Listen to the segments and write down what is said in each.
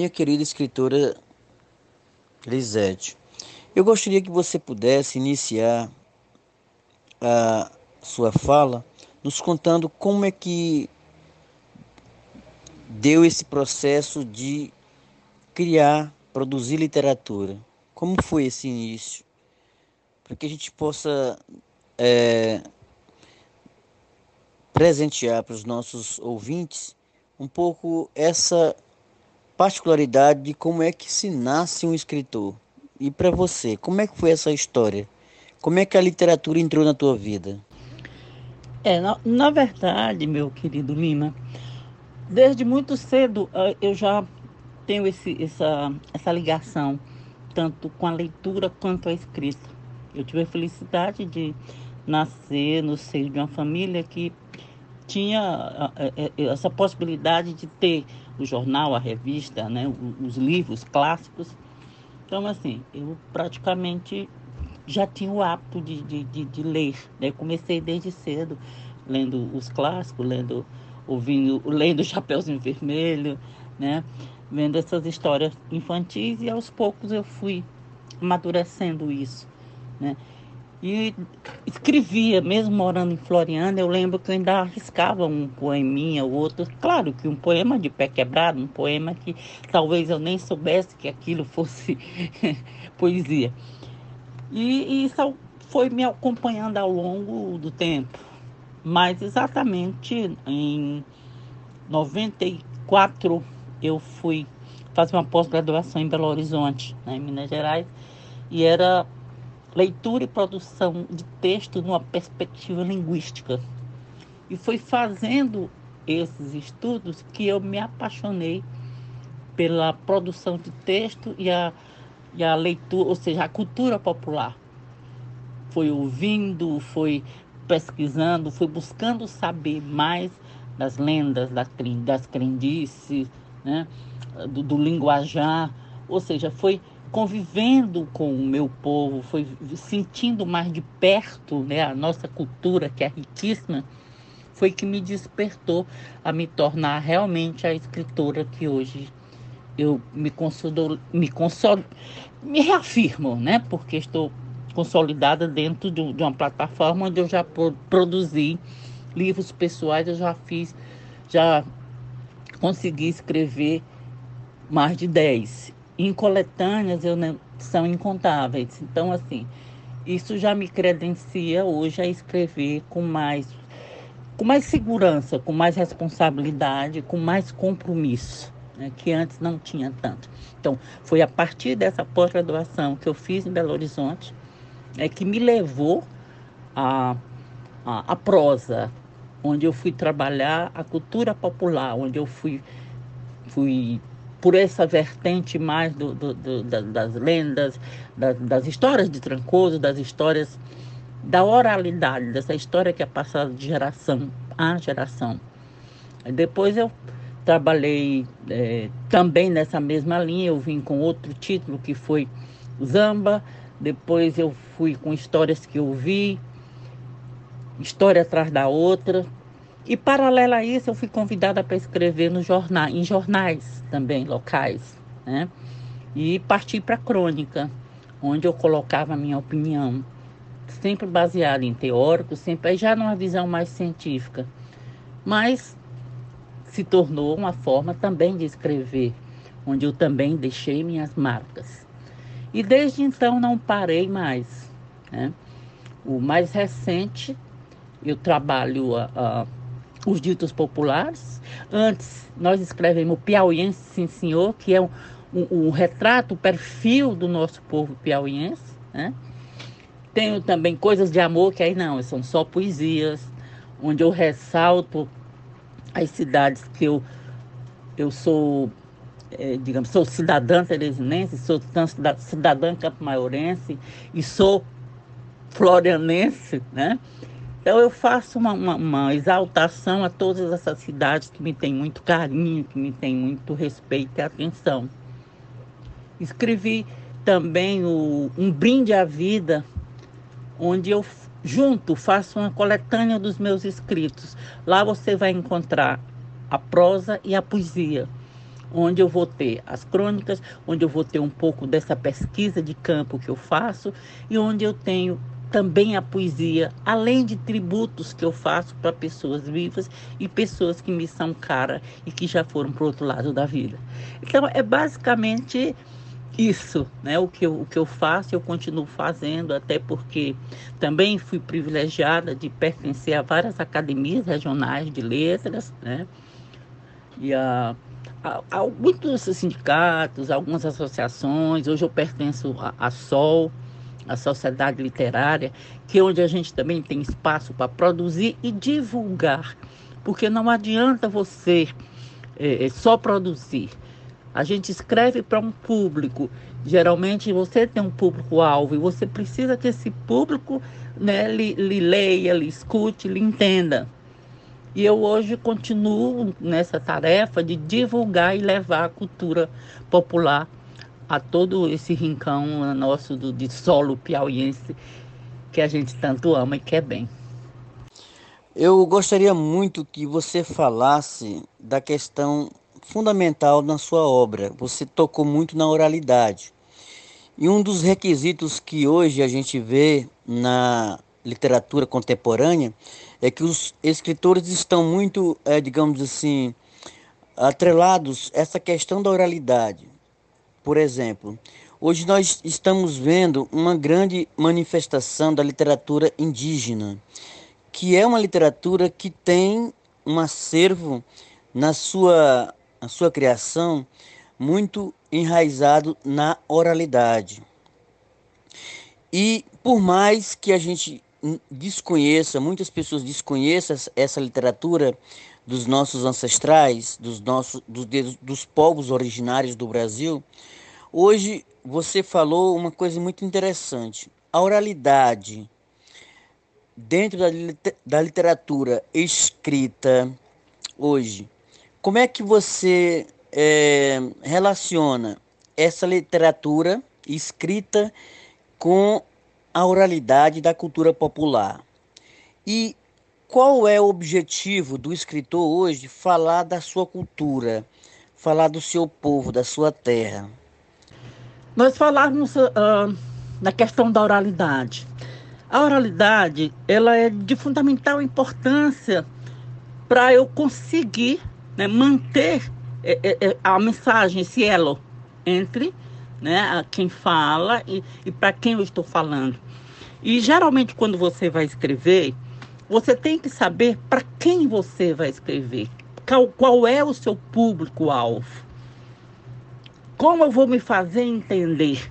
minha querida escritora Lisete, eu gostaria que você pudesse iniciar a sua fala nos contando como é que deu esse processo de criar, produzir literatura. Como foi esse início? Para que a gente possa é, presentear para os nossos ouvintes um pouco essa particularidade de como é que se nasce um escritor. E para você, como é que foi essa história? Como é que a literatura entrou na tua vida? É, na, na verdade, meu querido Lima, desde muito cedo ah, eu já tenho esse, essa, essa ligação, tanto com a leitura quanto a escrita. Eu tive a felicidade de nascer no seio de uma família que tinha ah, é, é, essa possibilidade de ter o jornal, a revista, né, os livros clássicos. Então, assim, eu praticamente já tinha o hábito de, de, de, de ler. Né? comecei desde cedo, lendo os clássicos, lendo, ouvindo, lendo Chapeuzinho Vermelho, né? vendo essas histórias infantis e aos poucos eu fui amadurecendo isso. Né? E escrevia, mesmo morando em Floriana, eu lembro que eu ainda arriscava um poeminha ou outro. Claro que um poema de pé quebrado, um poema que talvez eu nem soubesse que aquilo fosse poesia. E, e isso foi me acompanhando ao longo do tempo. Mas exatamente em 94 eu fui fazer uma pós-graduação em Belo Horizonte, né, em Minas Gerais, e era leitura e produção de texto numa perspectiva linguística. E foi fazendo esses estudos que eu me apaixonei pela produção de texto e a, e a leitura, ou seja, a cultura popular. Foi ouvindo, foi pesquisando, foi buscando saber mais das lendas, das, das crendices, né? do, do linguajar, ou seja, foi convivendo com o meu povo, foi sentindo mais de perto né, a nossa cultura, que é riquíssima, foi que me despertou a me tornar realmente a escritora que hoje eu me consolo, me consolo, me reafirmo, né? Porque estou consolidada dentro de, uma plataforma onde eu já produzi livros pessoais, eu já fiz, já consegui escrever mais de 10 em coletâneas eu não, são incontáveis. Então, assim, isso já me credencia hoje a escrever com mais, com mais segurança, com mais responsabilidade, com mais compromisso, né, que antes não tinha tanto. Então, foi a partir dessa pós-graduação que eu fiz em Belo Horizonte é, que me levou a, a, a prosa, onde eu fui trabalhar a cultura popular, onde eu fui, fui por essa vertente mais do, do, do, das lendas, das, das histórias de Trancoso, das histórias da oralidade, dessa história que é passada de geração a geração. Depois eu trabalhei é, também nessa mesma linha, eu vim com outro título que foi Zamba, depois eu fui com histórias que eu vi, história atrás da outra, e paralela a isso, eu fui convidada para escrever no jornal, em jornais também locais, né? E parti para a crônica, onde eu colocava a minha opinião, sempre baseada em teórico, sempre já numa visão mais científica. Mas se tornou uma forma também de escrever, onde eu também deixei minhas marcas. E desde então não parei mais. Né? O mais recente, eu trabalho a, a os ditos populares. Antes, nós escrevemos piauiense, sim senhor, que é um, um, um retrato, o um perfil do nosso povo piauiense. Né? Tenho também coisas de amor, que aí não, são só poesias, onde eu ressalto as cidades que eu, eu sou, é, digamos, sou cidadã teresinense, sou cidadã campo-maiorense e sou florianense, né? Então eu faço uma, uma, uma, exaltação a todas essas cidades que me têm muito carinho, que me têm muito respeito e atenção. Escrevi também o, um brinde à vida, onde eu junto faço uma coletânea dos meus escritos. Lá você vai encontrar a prosa e a poesia. onde eu vou ter as crônicas, onde eu vou ter um pouco dessa pesquisa de campo que eu faço e onde eu tenho também a poesia, além de tributos que eu faço para pessoas vivas e pessoas que me são caras e que já foram para o outro lado da vida. Então, é basicamente isso, né? O que, eu, o que eu faço, eu continuo fazendo, até porque também fui privilegiada de pertencer a várias academias regionais de letras, né? E a muitos sindicatos, algumas associações. Hoje eu pertenço à Sol, a Sociedade Literária, que é onde a gente também tem espaço para produzir e divulgar, porque não adianta você é, só produzir. A gente escreve para um público. Geralmente você tem um público-alvo e você precisa que esse público né, lhe, lhe leia, lhe escute, lhe entenda. E eu hoje continuo nessa tarefa de divulgar e levar a cultura popular a todo esse rincão nosso do, de solo piauiense que a gente tanto ama e quer bem. Eu gostaria muito que você falasse da questão fundamental na sua obra. Você tocou muito na oralidade. E um dos requisitos que hoje a gente vê na literatura contemporânea é que os escritores estão muito, é, digamos assim, atrelados a essa questão da oralidade. Por exemplo, hoje nós estamos vendo uma grande manifestação da literatura indígena, que é uma literatura que tem um acervo na sua a sua criação muito enraizado na oralidade. E por mais que a gente desconheça, muitas pessoas desconheçam essa literatura dos nossos ancestrais, dos nossos dos, dos povos originários do Brasil, hoje você falou uma coisa muito interessante. A oralidade dentro da, da literatura escrita hoje como é que você é, relaciona essa literatura escrita com a oralidade da cultura popular? E qual é o objetivo do escritor hoje falar da sua cultura, falar do seu povo, da sua terra? Nós falarmos uh, na questão da oralidade. A oralidade ela é de fundamental importância para eu conseguir né, manter é, é, é, a mensagem, esse elo entre né, quem fala e, e para quem eu estou falando. E geralmente quando você vai escrever, você tem que saber para quem você vai escrever, qual, qual é o seu público-alvo, como eu vou me fazer entender.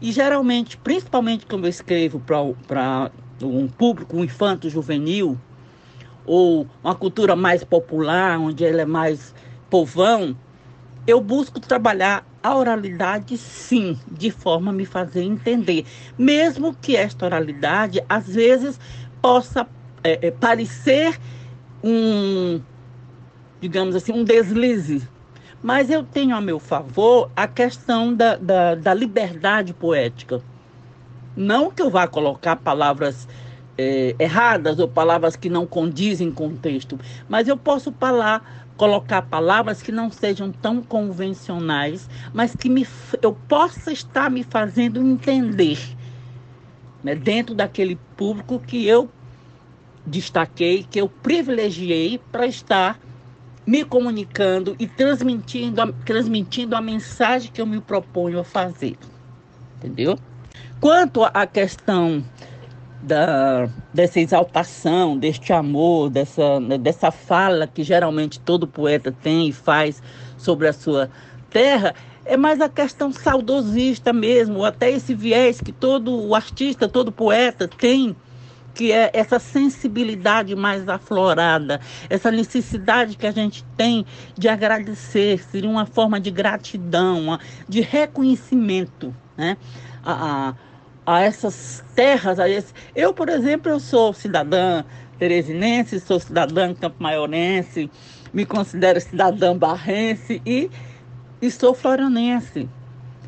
E geralmente, principalmente quando eu escrevo para um público um infanto juvenil, ou uma cultura mais popular, onde ela é mais povão, eu busco trabalhar a oralidade, sim, de forma a me fazer entender. Mesmo que esta oralidade, às vezes, possa é, é, parecer um, digamos assim, um deslize. Mas eu tenho a meu favor a questão da, da, da liberdade poética. Não que eu vá colocar palavras é, erradas ou palavras que não condizem com o texto, mas eu posso falar, colocar palavras que não sejam tão convencionais, mas que me, eu possa estar me fazendo entender né, dentro daquele público que eu destaquei, que eu privilegiei para estar me comunicando e transmitindo a, transmitindo a mensagem que eu me proponho a fazer. Entendeu? Quanto à questão da, dessa exaltação, deste amor, dessa, dessa fala que geralmente todo poeta tem e faz sobre a sua terra, é mais a questão saudosista mesmo, até esse viés que todo artista, todo poeta tem, que é essa sensibilidade mais aflorada, essa necessidade que a gente tem de agradecer, seria uma forma de gratidão, de reconhecimento, né? A, a, a essas terras. A esse... Eu, por exemplo, eu sou cidadã teresinense, sou cidadã campo-maiorense, me considero cidadã barrense e, e sou floranense.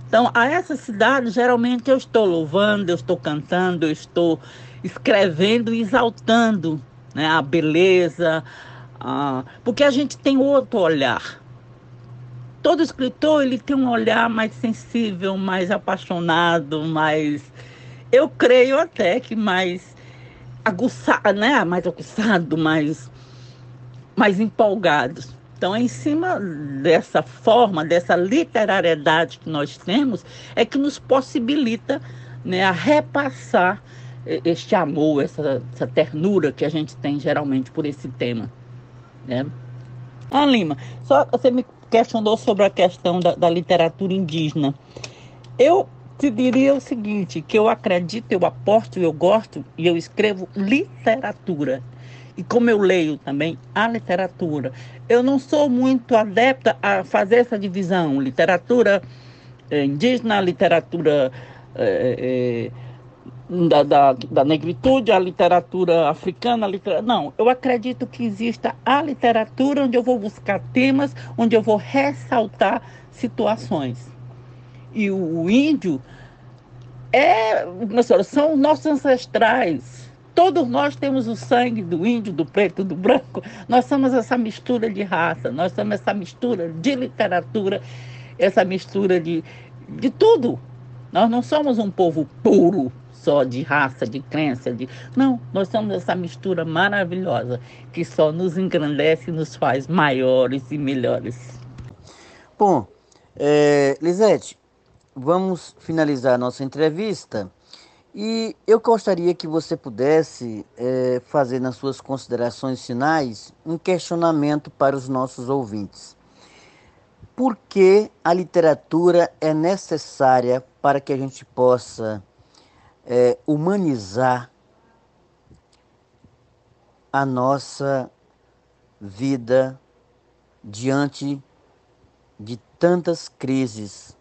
Então, a essa cidade, geralmente eu estou louvando, eu estou cantando, eu estou escrevendo e exaltando né, a beleza, a... porque a gente tem outro olhar. todo escritor ele tem um olhar mais sensível, mais apaixonado, mais eu creio até que mais aguçado, né? Mais aguçado, mais mais empolgados. Então, é em cima dessa forma, dessa literariedade que nós temos, é que nos possibilita né, a repassar este amor, essa, essa ternura que a gente tem geralmente por esse tema. Né? Ah, Lima, só você me questionou sobre a questão da, da literatura indígena. Eu te diria o seguinte, que eu acredito, eu aposto, eu gosto e eu escrevo literatura. E como eu leio também a literatura, eu não sou muito adepta a fazer essa divisão, literatura eh, indígena, literatura eh, eh, da, da, da, negritude, a literatura africana, a literatura... não, eu acredito que exista a literatura onde eu vou buscar temas, onde eu vou ressaltar situações. E o, o índio é, são nossos ancestrais, Todos nós temos o sangue do índio, do preto, do branco. Nós somos essa mistura de raça, nós somos essa mistura de literatura, essa mistura de, de tudo. Nós não somos um povo puro, só de raça, de crença, de não, nós somos essa mistura maravilhosa que só nos engrandece e nos faz maiores e melhores. Bom, é, Lisete, vamos finalizar a nossa entrevista e eu gostaria que você pudesse é, fazer nas suas considerações finais um questionamento para os nossos ouvintes. Por que a literatura é necessária para que a gente possa é, humanizar a nossa vida diante de tantas crises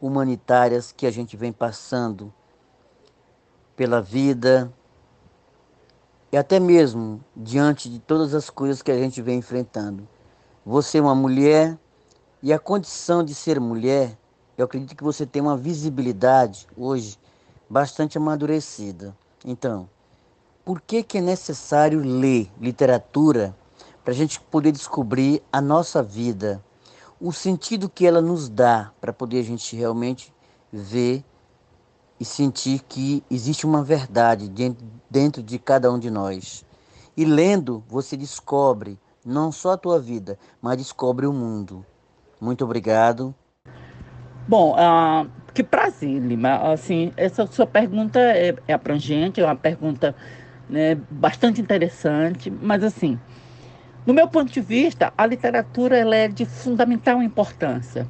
humanitárias que a gente vem passando pela vida e até mesmo diante de todas as coisas que a gente vem enfrentando. Você é uma mulher e a condição de ser mulher, eu acredito que você tem uma visibilidade hoje bastante amadurecida. Então, por que, que é necessário ler literatura para a gente poder descobrir a nossa vida, o sentido que ela nos dá para poder a gente realmente ver e sentir que existe uma verdade dentro de cada um de nós. E lendo, você descobre não só a tua vida, mas descobre o mundo. Muito obrigado. Bom, uh, que prazer, Lima. Assim, essa sua pergunta é, é abrangente, é uma pergunta né, bastante interessante, mas assim, no meu ponto de vista, a literatura ela é de fundamental importância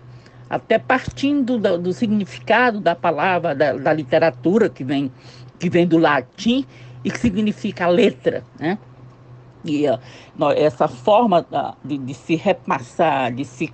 até partindo do, do significado da palavra, da, da, literatura que vem, que vem do latim e que significa letra, né? E essa forma de, de, se repassar, de se,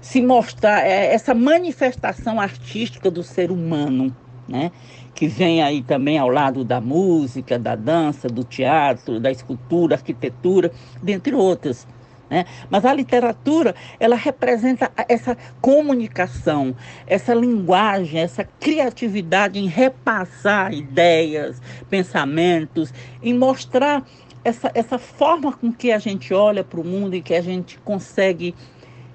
se mostrar, é essa manifestação artística do ser humano, né? Que vem aí também ao lado da música, da dança, do teatro, da escultura, arquitetura, dentre outras. Né? Mas a literatura, ela representa essa comunicação, essa linguagem, essa criatividade em repassar ideias, pensamentos, em mostrar essa, essa forma com que a gente olha para o mundo e que a gente consegue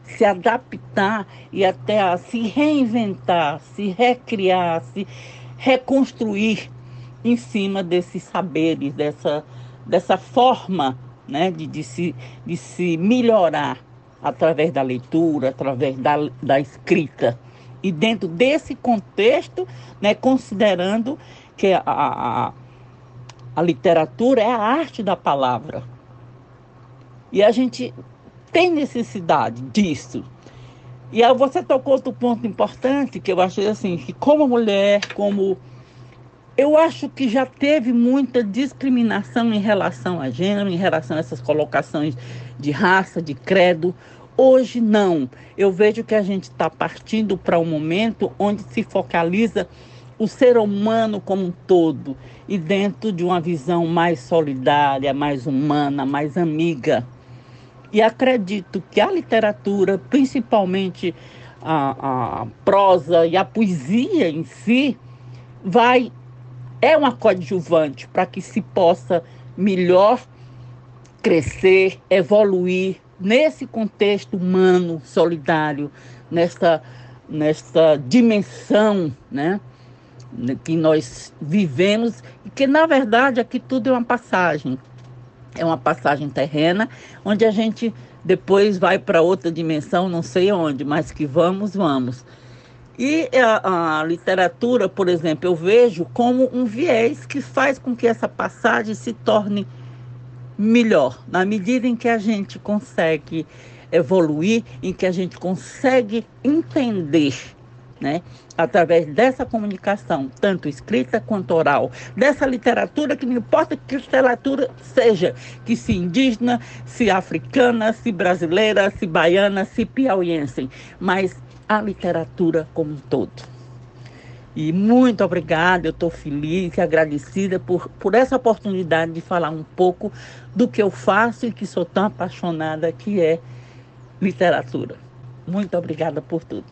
se adaptar e até a se reinventar, se recriar, se reconstruir em cima desses saberes, dessa, dessa forma né, de, de, se, de se melhorar através da leitura, através da, da escrita. E dentro desse contexto, né, considerando que a, a, a literatura é a arte da palavra. E a gente tem necessidade disso. E aí você tocou outro ponto importante que eu achei assim, que como mulher, como eu acho que já teve muita discriminação em relação a gênero, em relação a essas colocações de raça, de credo. Hoje não. Eu vejo que a gente está partindo para um momento onde se focaliza o ser humano como um todo e dentro de uma visão mais solidária, mais humana, mais amiga. E acredito que a literatura, principalmente a, a prosa e a poesia em si, vai é uma coadjuvante para que se possa melhor crescer, evoluir nesse contexto humano, solidário, nesta, nesta dimensão, né? que nós vivemos e que na verdade aqui tudo é uma passagem. É uma passagem terrena, onde a gente depois vai para outra dimensão, não sei onde, mas que vamos, vamos. E a, a, literatura, por exemplo, eu vejo como um viés que faz com que essa passagem se torne melhor, na medida em que a gente consegue evoluir, em que a gente consegue entender né? Através dessa comunicação, tanto escrita quanto oral, dessa literatura, que não importa que literatura seja, que se indígena, se africana, se brasileira, se baiana, se piauiense, mas a literatura como um todo. E muito obrigada, eu estou feliz e agradecida por, por essa oportunidade de falar um pouco do que eu faço e que sou tão apaixonada, que é literatura. Muito obrigada por tudo.